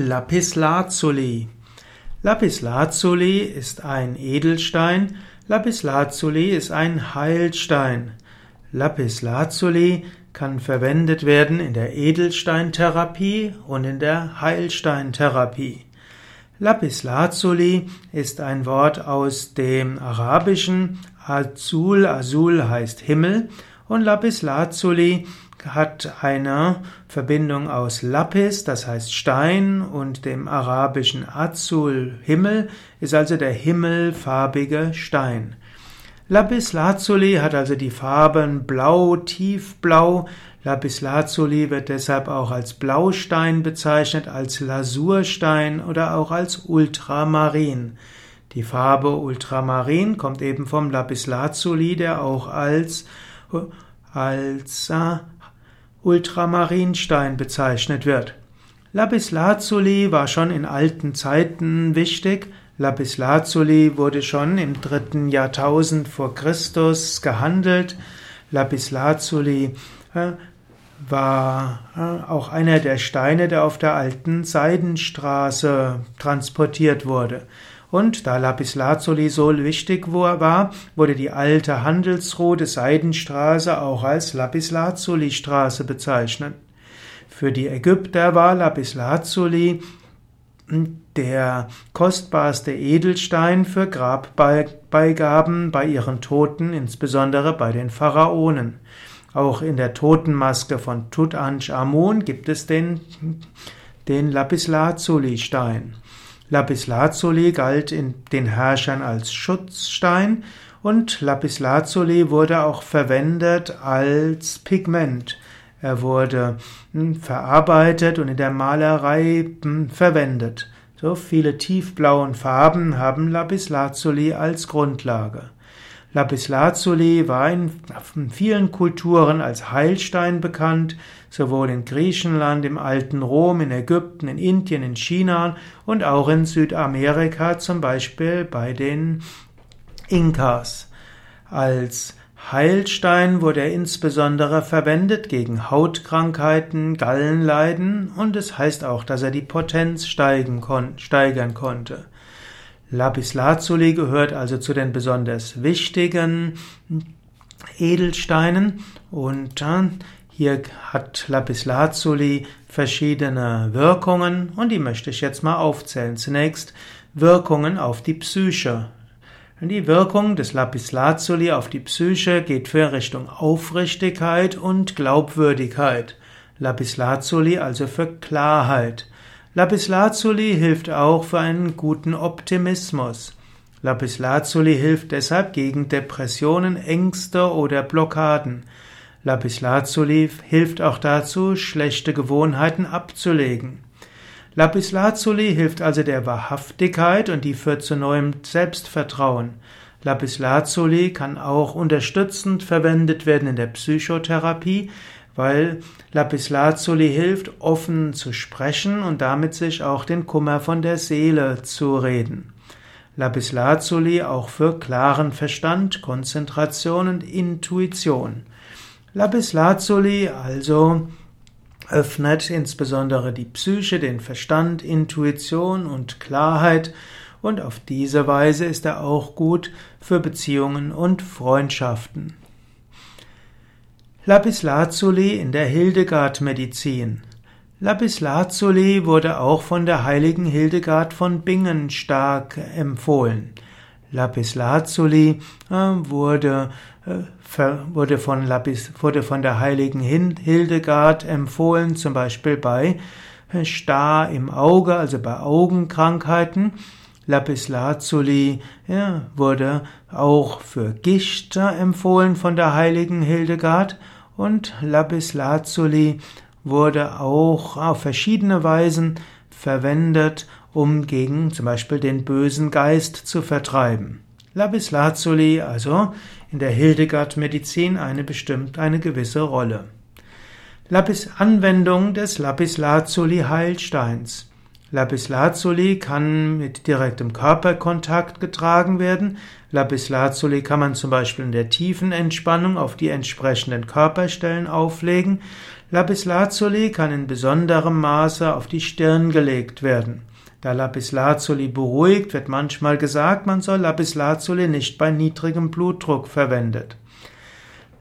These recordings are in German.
Lapislazuli. Lapislazuli ist ein Edelstein. Lapislazuli ist ein Heilstein. Lapislazuli kann verwendet werden in der Edelsteintherapie und in der Heilsteintherapie. Lapislazuli ist ein Wort aus dem Arabischen. Azul, Azul heißt Himmel und Lapislazuli hat eine Verbindung aus Lapis, das heißt Stein, und dem arabischen Azul, Himmel, ist also der himmelfarbige Stein. Lapis Lazuli hat also die Farben blau, tiefblau. Lapis Lazuli wird deshalb auch als Blaustein bezeichnet, als Lasurstein oder auch als Ultramarin. Die Farbe Ultramarin kommt eben vom Lapis Lazuli, der auch als, als äh, Ultramarinstein bezeichnet wird. Lapislazuli war schon in alten Zeiten wichtig. Lapislazuli wurde schon im dritten Jahrtausend vor Christus gehandelt. Lapislazuli äh, war äh, auch einer der Steine, der auf der alten Seidenstraße transportiert wurde. Und da Lapislazuli so wichtig war, wurde die alte Handelsroute Seidenstraße auch als Lapislazuli-Straße bezeichnet. Für die Ägypter war Lapislazuli der kostbarste Edelstein für Grabbeigaben bei ihren Toten, insbesondere bei den Pharaonen. Auch in der Totenmaske von Tutanchamun gibt es den, den Lapislazuli-Stein. Lapislazuli galt in den Herrschern als Schutzstein und Lapislazuli wurde auch verwendet als Pigment. Er wurde hm, verarbeitet und in der Malerei hm, verwendet. So viele tiefblauen Farben haben Lapislazuli als Grundlage. Lapislazuli war in vielen Kulturen als Heilstein bekannt, sowohl in Griechenland, im alten Rom, in Ägypten, in Indien, in China und auch in Südamerika, zum Beispiel bei den Inkas. Als Heilstein wurde er insbesondere verwendet gegen Hautkrankheiten, Gallenleiden und es heißt auch, dass er die Potenz steigern konnte. Lapislazuli gehört also zu den besonders wichtigen Edelsteinen und hier hat Lapislazuli verschiedene Wirkungen und die möchte ich jetzt mal aufzählen. Zunächst Wirkungen auf die Psyche. Die Wirkung des Lapislazuli auf die Psyche geht für Richtung Aufrichtigkeit und Glaubwürdigkeit. Lapislazuli also für Klarheit. Lapislazuli hilft auch für einen guten Optimismus. Lapislazuli hilft deshalb gegen Depressionen, Ängste oder Blockaden. Lapislazuli hilft auch dazu, schlechte Gewohnheiten abzulegen. Lapislazuli hilft also der Wahrhaftigkeit und die führt zu neuem Selbstvertrauen. Lapislazuli kann auch unterstützend verwendet werden in der Psychotherapie, weil Lapislazuli hilft, offen zu sprechen und damit sich auch den Kummer von der Seele zu reden. Lapislazuli auch für klaren Verstand, Konzentration und Intuition. Lapislazuli also öffnet insbesondere die Psyche, den Verstand, Intuition und Klarheit und auf diese Weise ist er auch gut für Beziehungen und Freundschaften. Lapislazuli in der Hildegard-Medizin. Lapislazuli wurde auch von der heiligen Hildegard von Bingen stark empfohlen. Lapislazuli äh, wurde, äh, wurde, von Lapis, wurde von der heiligen Hildegard empfohlen, zum Beispiel bei äh, Star im Auge, also bei Augenkrankheiten. Lapislazuli ja, wurde auch für Gicht empfohlen von der heiligen Hildegard und Lapislazuli wurde auch auf verschiedene Weisen verwendet, um gegen zum Beispiel den bösen Geist zu vertreiben. Lapislazuli also in der Hildegard-Medizin eine bestimmte, eine gewisse Rolle. Lapis Anwendung des Lapislazuli Heilsteins. Lapislazuli kann mit direktem Körperkontakt getragen werden. Lapislazuli kann man zum Beispiel in der tiefen Entspannung auf die entsprechenden Körperstellen auflegen. Lapislazuli kann in besonderem Maße auf die Stirn gelegt werden. Da Lapislazuli beruhigt, wird manchmal gesagt, man soll Lapislazuli nicht bei niedrigem Blutdruck verwendet.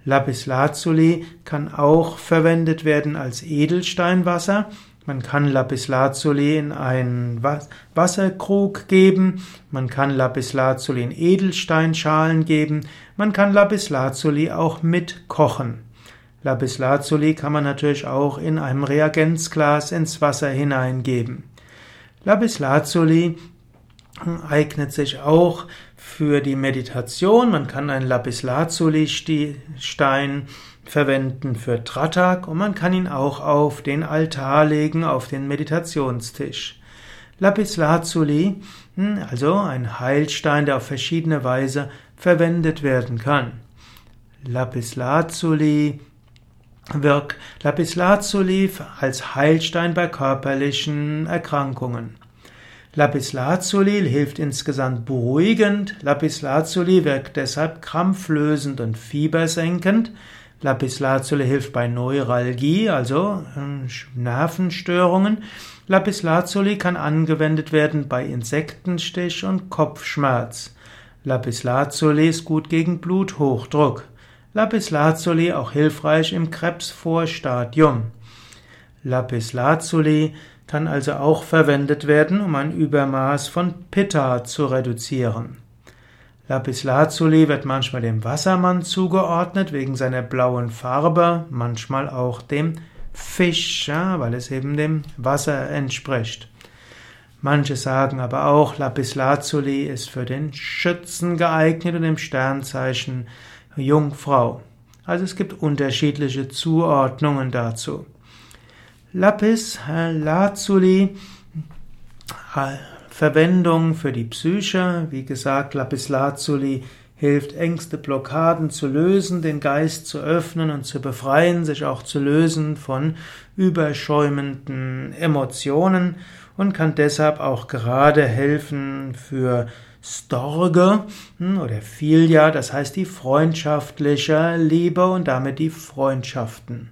Lapislazuli kann auch verwendet werden als Edelsteinwasser. Man kann Lapislazuli in einen Wasserkrug geben, man kann Lapislazuli in Edelsteinschalen geben, man kann Lapislazuli auch mitkochen. Lapislazuli kann man natürlich auch in einem Reagenzglas ins Wasser hineingeben. Lapislazuli eignet sich auch für die Meditation. Man kann einen Lapislazuli-Stein verwenden für Tratak und man kann ihn auch auf den Altar legen, auf den Meditationstisch. Lapislazuli, hm, also ein Heilstein, der auf verschiedene Weise verwendet werden kann. Lapislazuli wirkt Lapislazuli als Heilstein bei körperlichen Erkrankungen. Lapislazuli hilft insgesamt beruhigend. Lapislazuli wirkt deshalb krampflösend und fiebersenkend. Lapislazuli hilft bei Neuralgie, also äh, Nervenstörungen. Lapislazuli kann angewendet werden bei Insektenstich und Kopfschmerz. Lapislazuli ist gut gegen Bluthochdruck. Lapislazuli auch hilfreich im Krebsvorstadium. Lapislazuli kann also auch verwendet werden, um ein Übermaß von Pitta zu reduzieren. Lapislazuli wird manchmal dem Wassermann zugeordnet wegen seiner blauen Farbe, manchmal auch dem Fisch, ja, weil es eben dem Wasser entspricht. Manche sagen aber auch, Lapislazuli ist für den Schützen geeignet und im Sternzeichen Jungfrau. Also es gibt unterschiedliche Zuordnungen dazu. Lapis Lazuli Verwendung für die Psyche. Wie gesagt, Lapislazuli hilft Ängste, Blockaden zu lösen, den Geist zu öffnen und zu befreien, sich auch zu lösen von überschäumenden Emotionen und kann deshalb auch gerade helfen für Storge hm, oder Filia, das heißt die freundschaftliche Liebe und damit die Freundschaften.